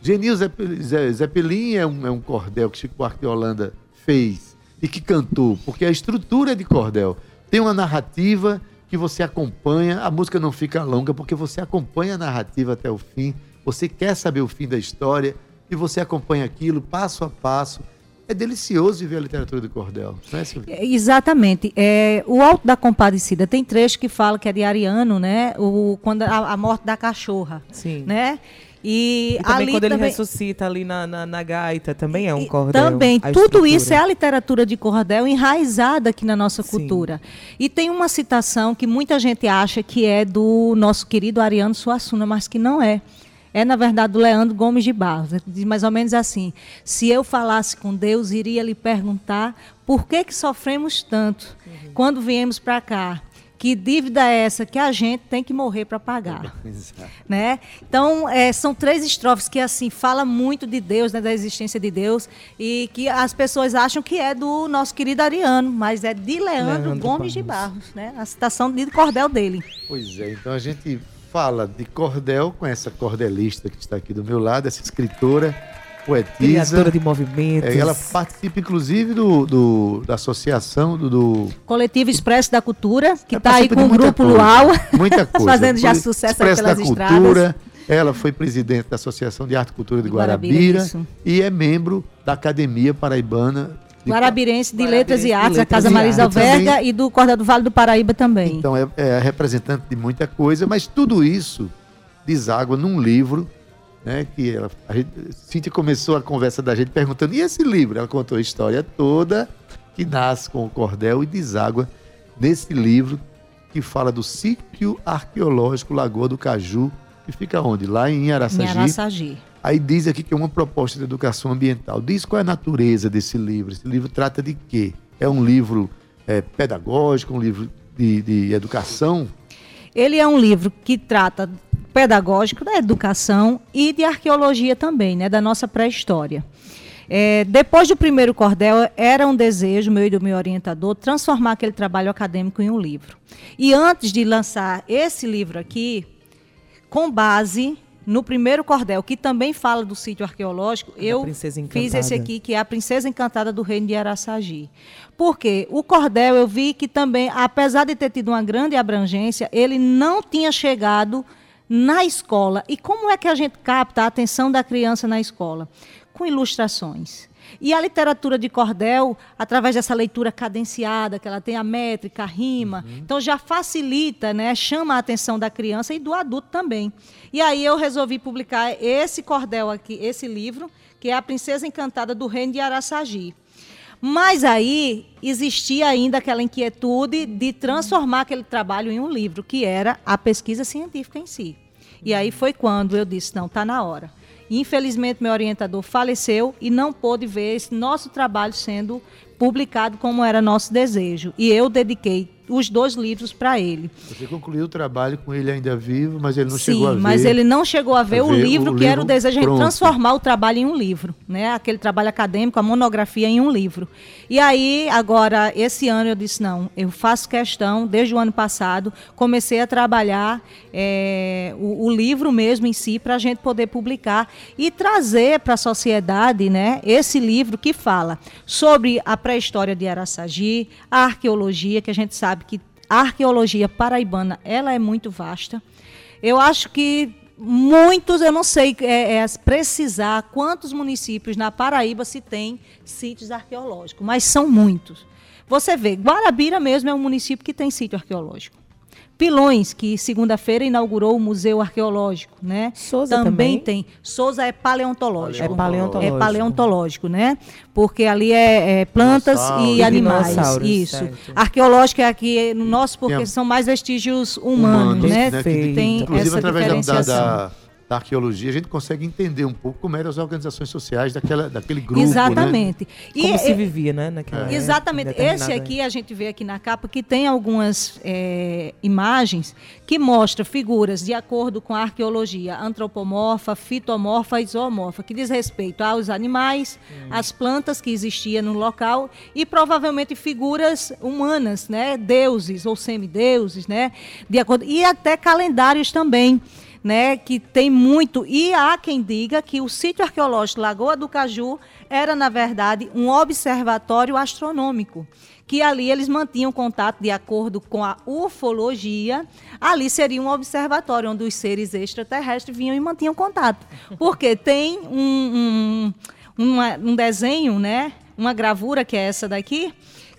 Genil Zeppelin, Ze- Zeppelin é um, é um cordel que Chico Buarque de Holanda fez e que cantou, porque a estrutura é de cordel tem uma narrativa que você acompanha, a música não fica longa porque você acompanha a narrativa até o fim, você quer saber o fim da história e você acompanha aquilo passo a passo. É delicioso viver a literatura do cordel, não é, Silvia? É, Exatamente. É, o Alto da Compadecida tem trecho que fala que é de Ariano, né? O, quando a, a morte da cachorra, Sim. né? E, E também ali quando ele também, ressuscita ali na, na, na gaita, também é um cordel. Também, tudo isso é estrutura. a literatura de cordel enraizada aqui na nossa Sim. cultura. E tem uma citação que muita gente acha que é do nosso querido Ariano Suassuna, mas que não é. É, na verdade, do Leandro Gomes de Barros. Ele Diz mais ou menos assim: se eu falasse com Deus, iria lhe perguntar por que, que sofremos tanto quando viemos para cá. Que dívida é essa que a gente tem que morrer para pagar? <laughs> né? Então, é, são três estrofes que assim fala muito de Deus, né, da existência de Deus, e que as pessoas acham que é do nosso querido Ariano, mas é de Leandro, Leandro Gomes de Barros. Barros, né? A citação de cordel dele. Pois é, então a gente fala de cordel com essa cordelista que está aqui do meu lado, essa escritora, poetisa. Criadora de movimentos. É, ela participa, inclusive, do, do- da associação do. do Coletivo Expresso da Cultura, que está aí com o grupo coisa, Luau, Muita <laughs> coisa. fazendo já sucesso aí Expresso pelas da estradas. Cultura. Ela foi presidente da Associação de Arte e Cultura de Guarabira, Guarabira, isso. e é membro da Academia Paraibana de Guarabirense de Guarabirense Letras e Artes, a Letras Casa Marisa. Alverga Também- e do Cordel do Vale do Paraíba também. Então é, é representante de muita coisa, mas tudo isso deságua num livro, né? Que ela, a gente, Cíntia começou a conversa da gente perguntando, e esse livro? Ela contou a história toda, que nasce com o cordel e deságua nesse livro que fala do sítio arqueológico Lagoa do Caju, que fica onde? Lá em Em Araçagi. Araçagi. Aí diz aqui que é uma proposta de educação ambiental. Diz qual é a natureza desse livro. Esse livro trata de quê? É um livro é, pedagógico, um livro de, de educação? Ele é um livro que trata pedagógico, da educação e de arqueologia também, né, da nossa pré-história. É, depois do primeiro cordel, era um desejo meu e do meu orientador transformar aquele trabalho acadêmico em um livro. E antes de lançar esse livro aqui, com base no primeiro cordel, que também fala do sítio arqueológico, eu Princesa fiz esse aqui, que é a Princesa Encantada do Reino de Araçagi. Porque o cordel eu vi que também, apesar de ter tido uma grande abrangência, ele não tinha chegado na escola. E como é que a gente capta a atenção da criança na escola? Com ilustrações. E a literatura de cordel, através dessa leitura cadenciada, que ela tem a métrica, a rima, então já facilita, né, chama a atenção da criança e do adulto também. E aí eu resolvi publicar esse cordel aqui, esse livro, que é A Princesa Encantada do Reino de Araçagi. Mas aí existia ainda aquela inquietude de transformar aquele trabalho em um livro, que era a pesquisa científica em si. E aí foi quando eu disse, não, está na hora. Infelizmente, meu orientador faleceu e não pôde ver esse nosso trabalho sendo publicado como era nosso desejo. E eu dediquei os dois livros para ele. Você concluiu o trabalho com ele ainda vivo, mas ele não Sim, chegou a ver. mas ele não chegou a ver, a o ver livro o que era o livro desejo de transformar o trabalho em um livro, né? Aquele trabalho acadêmico, a monografia em um livro. E aí, agora, esse ano eu disse, não, eu faço questão, desde o ano passado, comecei a trabalhar eh, o, o livro mesmo em si, para a gente poder publicar e trazer para a sociedade, né, esse livro que fala sobre a pré-história de Araçagi, a arqueologia, que a gente sabe que a arqueologia paraibana, ela é muito vasta. Eu acho que muitos, eu não sei é, é, precisar quantos municípios na Paraíba se tem sítios arqueológicos, mas são muitos. Você vê, Guarabira mesmo é um município que tem sítio arqueológico. Pilões, que segunda-feira inaugurou o Museu Arqueológico, né? Souza também, também? tem. Souza é paleontológico. É paleontológico. É paleontológico, né? Porque ali é, é plantas e animais. Isso. certo. Arqueológico é aqui no nosso, porque são mais vestígios humanos, humanos, né? que- Tem inclusive, essa através da, da, diferenciação. da, da arqueologia, a gente consegue entender um pouco como eram as organizações sociais daquela, daquele grupo. Né? Exatamente. E Como se é- vivia, né? Naquela época, Exatamente. Esse aqui a gente vê aqui na capa que tem algumas é, imagens que mostram figuras de acordo com a arqueologia antropomorfa, fitomorfa e zoomorfa, que diz respeito aos animais, às plantas que existiam no local e provavelmente figuras humanas, né? Deuses ou semideuses, né? De acordo e até calendários também. Né, que tem muito, e há quem diga que o sítio arqueológico Lagoa do Caju era, na verdade, um observatório astronômico, que ali eles mantinham contato de acordo com a ufologia, ali seria um observatório onde os seres extraterrestres vinham e mantinham contato. Porque tem um, um, uma- um desenho, né, uma gravura que é essa daqui,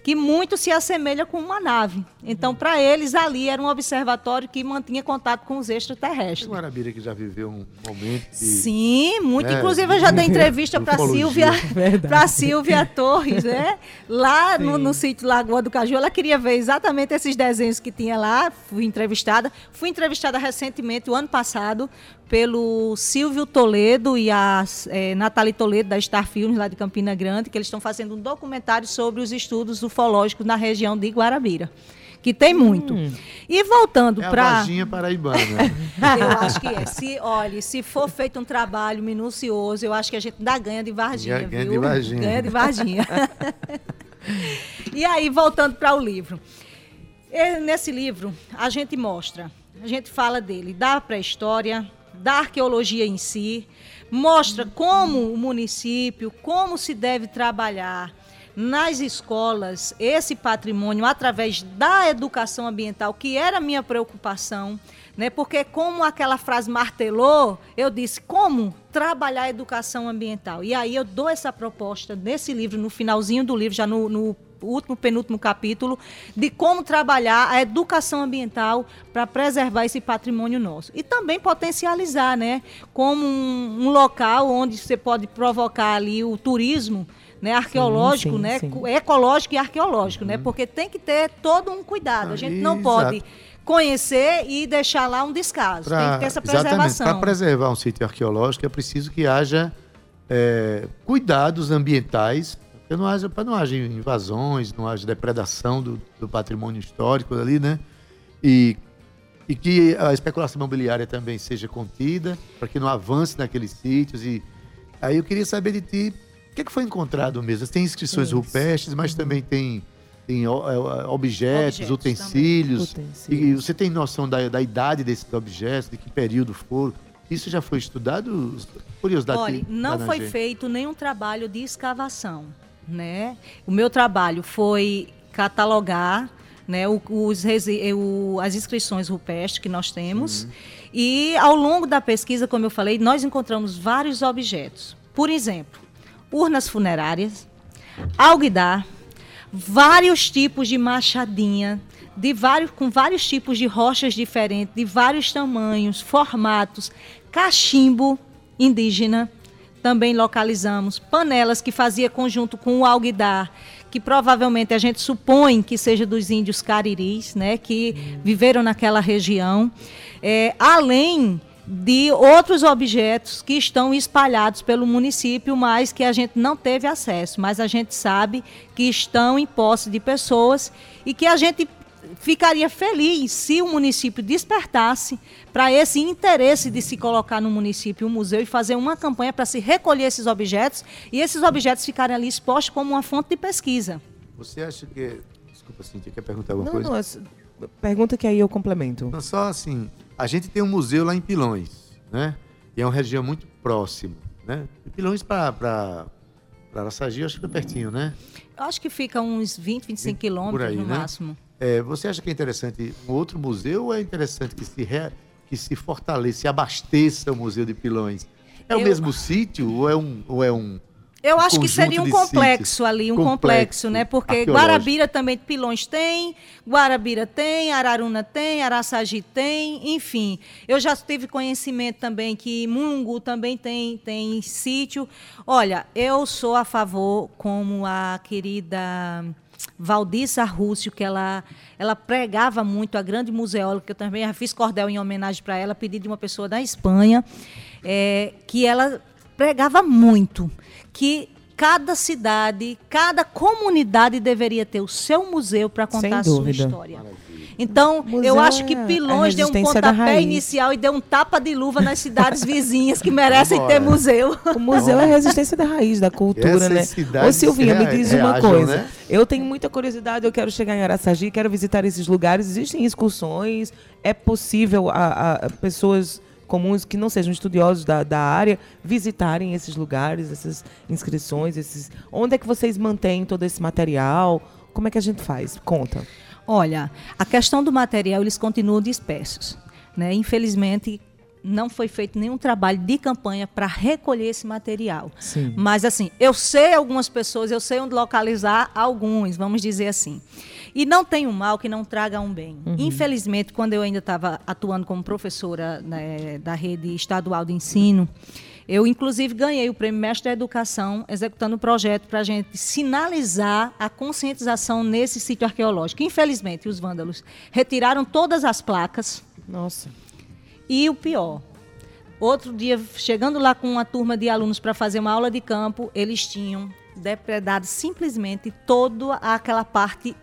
que muito se assemelha com uma nave. Então, para eles, ali era um observatório que mantinha contato com os extraterrestres. Guarabira que já viveu um momento de... Sim, muito. É, Inclusive, eu já dei entrevista para. Silvia, <laughs> para Silvia Torres, né? Lá no, no sítio Lagoa do Caju, ela queria ver exatamente esses desenhos que tinha lá. Fui entrevistada. Fui entrevistada recentemente, o ano passado, pelo Silvio Toledo e a eh, Nathalie Toledo, da Star Filmes, lá de Campina Grande, que eles estão fazendo um documentário sobre os estudos ufológicos na região de Guarabira. Que tem muito. E voltando É a para. Varginha paraibana. <laughs> Eu acho que é. Se, olha, se for feito um trabalho minucioso, eu acho que a gente ainda ganha de Varginha, Ganha- ganha viu? de Varginha. Ganha de Varginha. <laughs> e aí, voltando para o livro. E Nesse livro, a gente mostra, a gente fala dele, da pré-história, da arqueologia em si, mostra como o município, como se deve trabalhar nas escolas esse patrimônio através da educação ambiental, que era a minha preocupação, né? Porque como aquela frase martelou, eu disse como trabalhar a educação ambiental. E aí eu dou essa proposta nesse livro, no finalzinho do livro, já no, no último, penúltimo capítulo, de como trabalhar a educação ambiental para preservar esse patrimônio nosso. E também potencializar, né? Como um, um local onde você pode provocar ali o turismo né, arqueológico, sim, né, sim. ecológico e arqueológico, né, porque tem que ter todo um cuidado. A gente não Exato. pode conhecer e deixar lá um descaso. tem que ter essa preservação. Para preservar um sítio arqueológico é preciso que haja é, cuidados ambientais, para não haja, pra não haja invasões, não haja depredação do, do patrimônio histórico ali, né? E e que a especulação imobiliária também seja contida, para que não avance naqueles sítios. E aí eu queria saber de ti, o que, é que foi encontrado mesmo? Tem inscrições Isso. rupestres, mas também tem, tem ó, é, objetos, Objetos utensílios. Utensílios. E você tem noção da, da idade desses objetos, de que período foram? Isso já foi estudado? Curiosidade. Olha, não foi feito nenhum trabalho de escavação, né? O meu trabalho foi catalogar, né, os, o- as inscrições rupestres que nós temos e ao longo da pesquisa, como eu falei, nós encontramos vários objetos. Por exemplo, urnas funerárias, alguidar, vários tipos de machadinha, de vários, com vários tipos de rochas diferentes, de vários tamanhos, formatos, cachimbo indígena, também localizamos, panelas que fazia conjunto com o alguidar, que provavelmente a gente supõe que seja dos índios cariris, né, que viveram naquela região, É, além de outros objetos que estão espalhados pelo município, mas que a gente não teve acesso, mas a gente sabe que estão em posse de pessoas e que a gente ficaria feliz se o município despertasse para esse interesse de se colocar no município um museu e fazer uma campanha para se recolher esses objetos e esses objetos ficarem ali expostos como uma fonte de pesquisa. Você acha que. Desculpa, Cintia, quer perguntar alguma Não, coisa? não, pergunta que aí eu complemento. Não, só assim, a gente tem um museu lá em Pilões, né? E é uma região muito próxima, né? E Pilões para Araçagi, acho que é pertinho, né? Eu acho que fica uns 20, 25 Por quilômetros aí, no né? máximo. É, você acha que é interessante um outro museu ou é interessante que se, re- que se fortaleça, se abasteça o Museu de Pilões? É o Eu- mesmo sítio ou é um. Ou é um Eu acho que seria um complexo sítios? ali, um Complexo, complexo, né? Porque. Guarabira também, Pilões tem, Guarabira tem, Araruna tem, Araçagi tem, enfim. Eu já tive conhecimento também que Mungu também tem, tem sítio. Olha, eu sou a favor, como a querida Valdiça Rússio, que ela, ela pregava muito, a grande museóloga, que eu também já fiz cordel em homenagem para ela, pedido de uma pessoa da Espanha, é, que ela pregava muito que cada cidade, cada comunidade deveria ter o seu museu para Sem contar a sua história. Então, Museu eu acho que é Pilões deu um pontapé inicial e deu um tapa de luva nas cidades <laughs> vizinhas que merecem ter museu. O museu é a resistência da raiz, da cultura, Essas né? Ô Silvinha, me diz uma reajam, coisa. né? Eu tenho muita curiosidade, eu quero chegar em Araçagi, quero visitar esses lugares. Existem excursões? É possível a, a- pessoas comuns que não sejam estudiosos da, da área visitarem esses lugares, essas inscrições, esses. Onde é que vocês mantêm todo esse material? Como é que a gente faz? Conta. Olha, a questão do material, eles continuam dispersos. Né? Infelizmente, não foi feito nenhum trabalho de campanha para recolher esse material. Sim. Mas, assim, eu sei algumas pessoas, eu sei onde localizar alguns, vamos dizer assim. E não tem um mal que não traga um bem. Infelizmente, quando eu ainda estava atuando como professora né, da rede estadual de ensino, eu, inclusive, ganhei o Prêmio Mestre da Educação executando um projeto para a gente sinalizar a conscientização nesse sítio arqueológico. Infelizmente, os vândalos retiraram todas as placas Nossa. e o pior, outro dia, chegando lá com uma turma de alunos para fazer uma aula de campo, eles tinham depredado simplesmente toda aquela parte.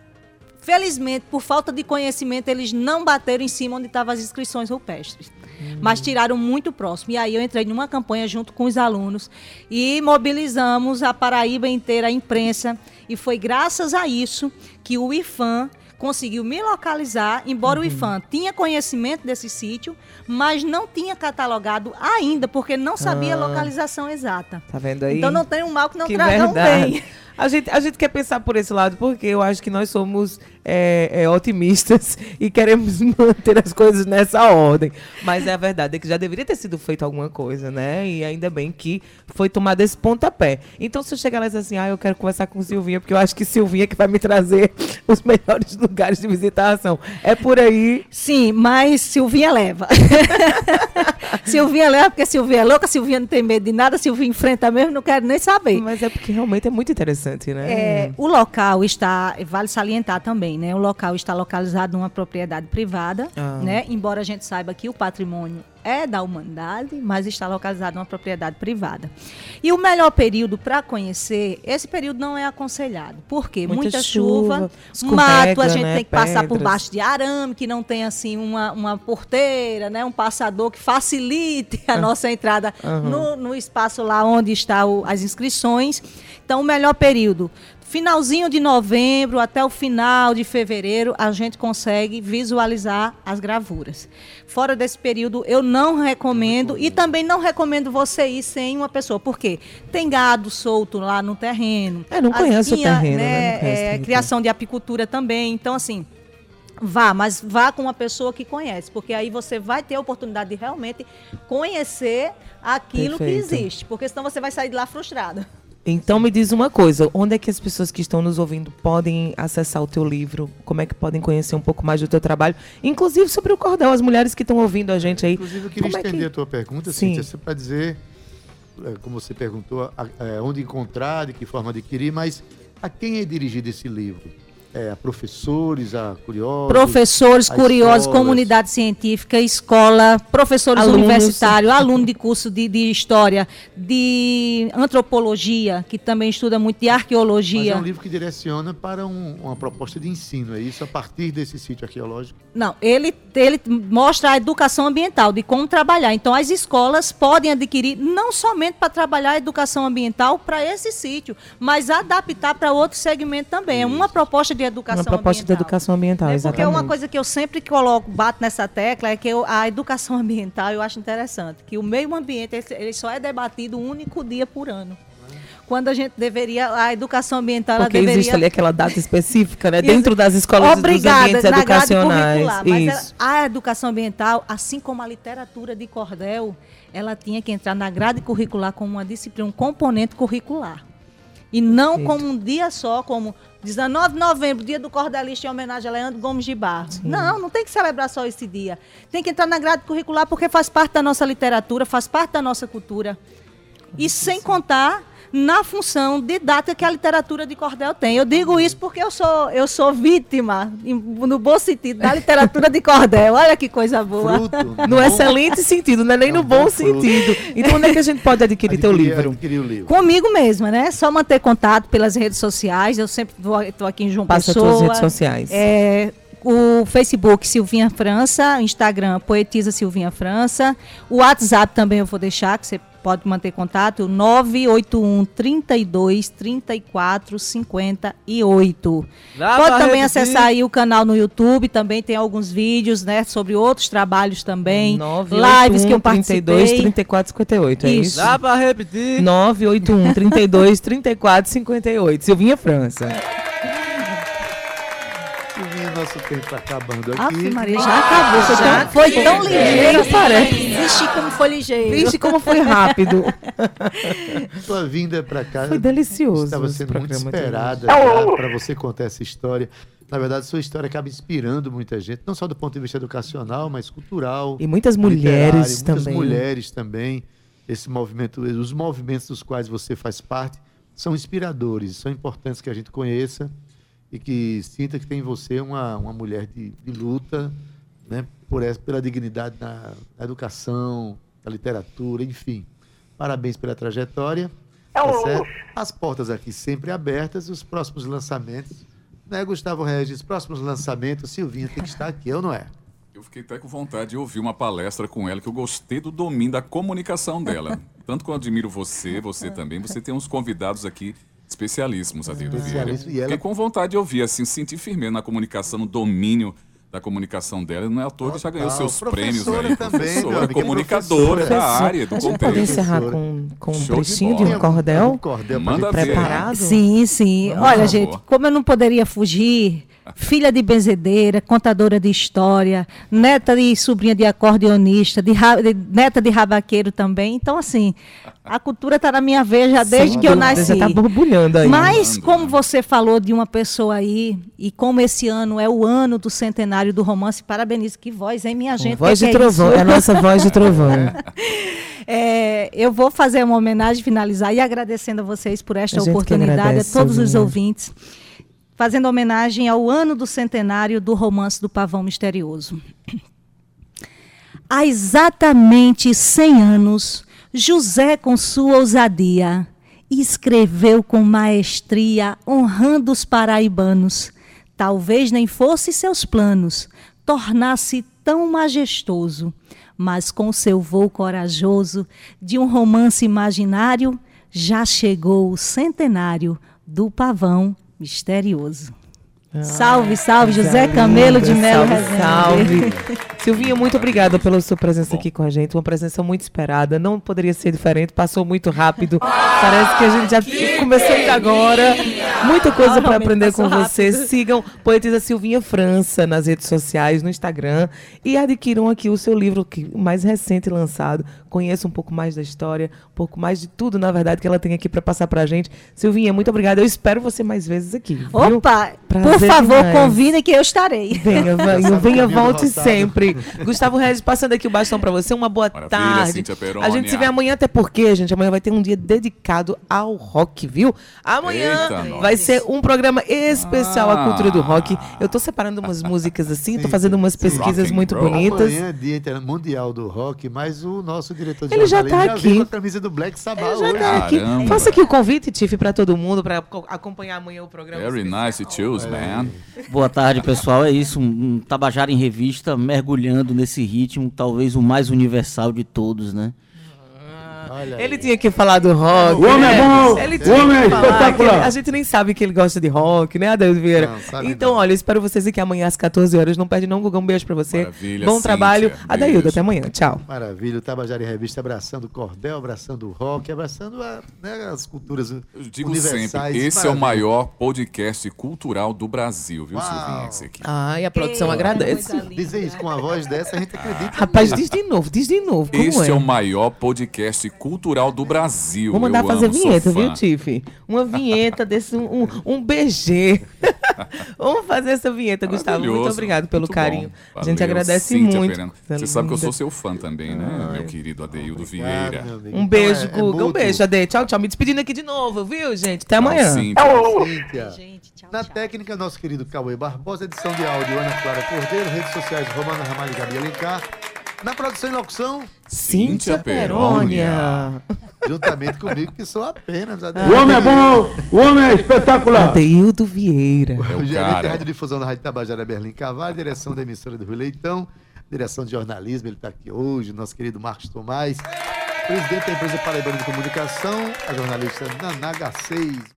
Felizmente, por falta de conhecimento, eles não bateram em cima onde estavam as inscrições rupestres. Mas tiraram muito próximo. E aí eu entrei numa campanha junto com os alunos e mobilizamos a Paraíba inteira, a imprensa. E foi graças a isso que o IFAM conseguiu me localizar, embora o IFAM tinha conhecimento desse sítio, mas não tinha catalogado ainda, porque não sabia a localização exata. Tá vendo aí? Então não tem um mal que não que traga um bem. A gente, a gente quer pensar por esse lado, porque eu acho que nós somos é, é, otimistas <laughs> e queremos manter as coisas nessa ordem. Mas é a verdade é que já deveria ter sido feito alguma coisa, né? E ainda bem que foi tomado esse pontapé. Então, se eu chegar lá e dizer assim, ah, eu quero conversar com Silvinha, porque eu acho que Silvinha é que vai me trazer <laughs> os melhores <laughs> lugares de visitação. É por aí. Sim, mas Silvinha leva. Silvinha leva, porque Silvinha é louca, Silvinha não tem medo de nada, Silvinha enfrenta mesmo, não quero nem saber. Mas é porque realmente é muito interessante, né? É, o local está, vale salientar também, né? O local está localizado numa propriedade privada, Ah. né? Embora a gente saiba que o patrimônio é da humanidade, mas está localizado numa propriedade privada. E o melhor período para conhecer, esse período não é aconselhado. Por quê? Muita Muita, chuva, chuva, mato, a gente né, tem que passar por pedras. baixo de arame, que não tem assim uma, uma porteira, né, um passador que facilite a nossa entrada no, no espaço lá onde estão as inscrições. Então, o melhor período, finalzinho de novembro até o final de fevereiro, a gente consegue visualizar as gravuras. Fora desse período, eu não recomendo e também não recomendo você ir sem uma pessoa, porque tem gado solto lá no terreno. É, não conhece o terreno, né? né, é, muito. criação de apicultura também. Então, assim, Vá, mas vá com uma pessoa que conhece, porque aí você vai ter a oportunidade de realmente conhecer aquilo Perfeito. que existe, porque senão você vai sair de lá frustrado. Então me diz uma coisa, onde é que as pessoas que estão nos ouvindo podem acessar o teu livro? Como é que podem conhecer um pouco mais do teu trabalho? Inclusive sobre o cordel, as mulheres que estão ouvindo a gente aí. Inclusive, eu queria como é que- estender a tua pergunta, Sim. Cíntia, para dizer, é, como você perguntou, a- é, onde encontrar, de que forma adquirir, mas a quem é dirigido esse livro? É, a professores, a curiosos? Professores, a curiosos, escolas? comunidade científica, escola, professores Alunos. universitários, aluno de curso de, de história, de antropologia, que também estuda muito de Mas arqueologia. é um livro que direciona para um- uma proposta de ensino, é isso? A partir desse sítio arqueológico? Não, ele, ele mostra a educação ambiental, de como trabalhar. Então, as escolas podem adquirir não somente para trabalhar a educação ambiental para esse sítio, mas adaptar para outro segmento também. É uma proposta de educação Uma proposta de ambiental. educação ambiental, É porque exatamente. uma coisa que eu sempre coloco, bato nessa tecla, é que eu- a educação <laughs> ambiental eu acho interessante, que o meio ambiente ele, só é debatido um único dia por ano. Quando a gente deveria, a educação ambiental ela Porque deveria existe ali aquela data específica, né? <laughs> Dentro das escolas e dos Obrigada, ambientes na grade educacionais. mas ela- a educação ambiental, assim como a literatura de cordel, ela tinha que entrar na grade curricular como uma disciplina, um componente curricular. E não Perfeito. como um dia só, como 19 de novembro, dia do cordelista em homenagem a Leandro Gomes de Barros. Não, não tem que celebrar só esse dia. Tem que entrar na grade curricular porque faz parte da nossa literatura, faz parte da nossa cultura. E sem contar na função didática que a literatura de cordel tem. Eu digo isso porque eu sou, eu sou vítima, no bom sentido, da literatura de cordel. Olha que coisa boa. Fruto. <laughs> No excelente sentido, não é nem É no um bom bom fruto. sentido. Então, onde é que a gente pode adquirir teu Adquirir- livro? Adquirir o livro. Comigo mesma, né? Só manter contato pelas redes sociais. Eu sempre estou aqui em João Passa as Pessoa. tuas redes sociais. É, o Facebook Silvinha França, Instagram Poetisa Silvinha França, o WhatsApp também eu vou deixar, que você pode manter contato, 981 32 34 58. Dá pode também repetir? acessar aí o canal no YouTube, também tem alguns vídeos, né, sobre outros trabalhos também, 981 lives que eu 32 participei. 34 58, é Isso. isso? Dá pra repetir? 981 32 34 58. Silvinha França. Nosso tempo está acabando aqui. Ave Maria, já acabou. Foi tão, foi tão ligeiro. Vixe, como foi ligeiro. Vixe, como foi rápido. <laughs> Sua vinda para cá Foi delicioso estava sendo muito esperada para você contar essa história. Na verdade, sua história acaba inspirando muita gente, não só do ponto de vista educacional, mas cultural. E muitas mulheres muitas também. mulheres também. Esse movimento, os movimentos dos quais você faz parte são inspiradores, são importantes que a gente conheça e que sinta que tem em você uma, uma mulher de, de luta, né, por essa, pela dignidade na, na educação, na literatura, enfim. Parabéns pela trajetória. tá certo? As portas aqui sempre abertas, os próximos lançamentos. Né, Gustavo Regis? Próximos lançamentos, Silvinha tem que estar aqui, ou não é? Eu fiquei até com vontade de ouvir uma palestra com ela, que eu gostei do domínio da comunicação dela. <laughs> Tanto que eu admiro você, você também. Você tem uns convidados aqui especialíssimos, Adildo Vieira. Especialíssimo, e ela- Fiquei com vontade de ouvir, assim, sentir firmeza na comunicação, no domínio da comunicação dela. Não é à toa que já ganhou seus prêmios aí. também, professora, é comunicadora professora. da área, do gente pode contexto. encerrar com, com um de trechinho de bola. um cordel Um cordel Manda gente ver. preparado? Sim, sim. Vamos, Olha, gente, como eu não poderia fugir, filha de benzedeira, contadora de história, neta de sobrinha de acordeonista, de, de- neta de rabaqueiro também. Então, assim, a cultura está na minha veia já desde Sem que eu nasci. Já tá borbulhando aí. Mas, como você falou de uma pessoa aí, e como esse ano é o ano do centenário do romance, parabenizo. Que voz, hein, minha gente? voz Que de que é trovão, isso? é a nossa voz de trovão. <laughs> É, eu vou fazer uma homenagem, finalizar e agradecendo a vocês por esta A oportunidade, a todos os Silvinha. ouvintes, fazendo homenagem ao ano do centenário do romance do Pavão Misterioso. Há exatamente 100 anos, José, com sua ousadia, escreveu com maestria, honrando os paraibanos. Talvez nem fosse seus planos tornar-se tão majestoso, mas com seu voo corajoso de um romance imaginário, já chegou o centenário do pavão misterioso. Salve, salve, José Camelo de Melo Salve, salve. <laughs> Silvinha, muito obrigada pela sua presença aqui com a gente. Uma presença muito esperada. Não poderia ser diferente. Passou muito rápido. Parece que a gente já começou ainda agora. Muita coisa para aprender com você. Sigam Poetisa Silvinha França nas redes sociais, no Instagram. E adquiram aqui o seu livro que, mais recente lançado. Conheça um pouco mais da história, um pouco mais de tudo, na verdade, que ela tem aqui para passar pra gente. Silvinha, muito obrigada. Eu espero você mais vezes aqui. viu? Opa, por Prazer favor, demais. convida que eu estarei. Venha, venha, venha, volte rosado. Gustavo Regis, passando aqui o bastão pra você. Uma boa Maravilha, tarde. A gente se vê amanhã, até porque, gente, amanhã vai ter um dia dedicado ao rock, viu? Amanhã Eita, vai ser um programa especial à Ah. cultura do rock. Eu tô separando umas músicas assim, tô fazendo umas pesquisas muito roll. bonitas. Amanhã é dia mundial do rock, mas o nosso diretor de Ele já tá veio aqui. com a camisa do Black Sabbath Eu já hoje. tá aqui. Faça aqui o convite, Tiff, pra todo mundo, pra co- acompanhar amanhã o programa. Very nice to choose, man. Boa tarde, pessoal. É isso, um, um Tabajara em Revista, mergulhando nesse ritmo, talvez o mais universal de todos, né? Olha aí. Ele tinha que falar do rock. O homem né? é bom, Ele o tinha homem que é espetacular. a gente nem sabe que ele gosta de rock, né, Adeus Vieira? Então, não. olha, eu espero vocês aqui amanhã às 14 horas. Não perde não, Guga. Um beijo pra você. Maravilha, Bom Cíntia. trabalho. Adaildo, Beijo. até amanhã. Tchau. Maravilha, o Tabajara em Revista abraçando o cordel, abraçando o rock, abraçando a- né, as culturas Eu digo universais. sempre, esse é o Maravilha. maior podcast cultural do Brasil, viu. Silvinha? Esse aqui. Ai, a produção agradece. Dizer isso com a voz dessa, a gente acredita. Rapaz, diz de novo, diz de novo. Como Esse é? é o maior podcast cultural do Brasil. Vou mandar Eu fazer amo, vinheta, viu, Tiff? Uma vinheta desse, um, um, BG. <laughs> Vamos fazer essa vinheta, Gustavo. Muito obrigado pelo muito carinho. A gente agradece Cíntia muito. Você sabe que eu sou seu fã também, né, meu querido Adeildo Vieira. Um Então, beijo, é- é Guga. um beijo, Ade. Tchau, tchau. Me despedindo aqui de novo, viu, gente? Até Tchau, amanhã. Cíntia. Cíntia. Gente, tchau, Na tchau. técnica, nosso querido Cauê Barbosa, edição de áudio Ana Clara Cordeiro, redes sociais Romana Ramalho e Gabi Alencar. Na produção e locução, Cíntia Cíntia Perônia. <laughs> Juntamente comigo, que sou apenas a O homem é bom, o homem é espetacular. Adeildo Vieira. É O o gerente de radiodifusão da Rádio Tabajara Berlim Carvalho, direção da emissora do Rio Leitão, direção de jornalismo, ele está aqui hoje, nosso querido Marcos Tomás, presidente da empresa Paraibana de Comunicação, a jornalista Naná H6.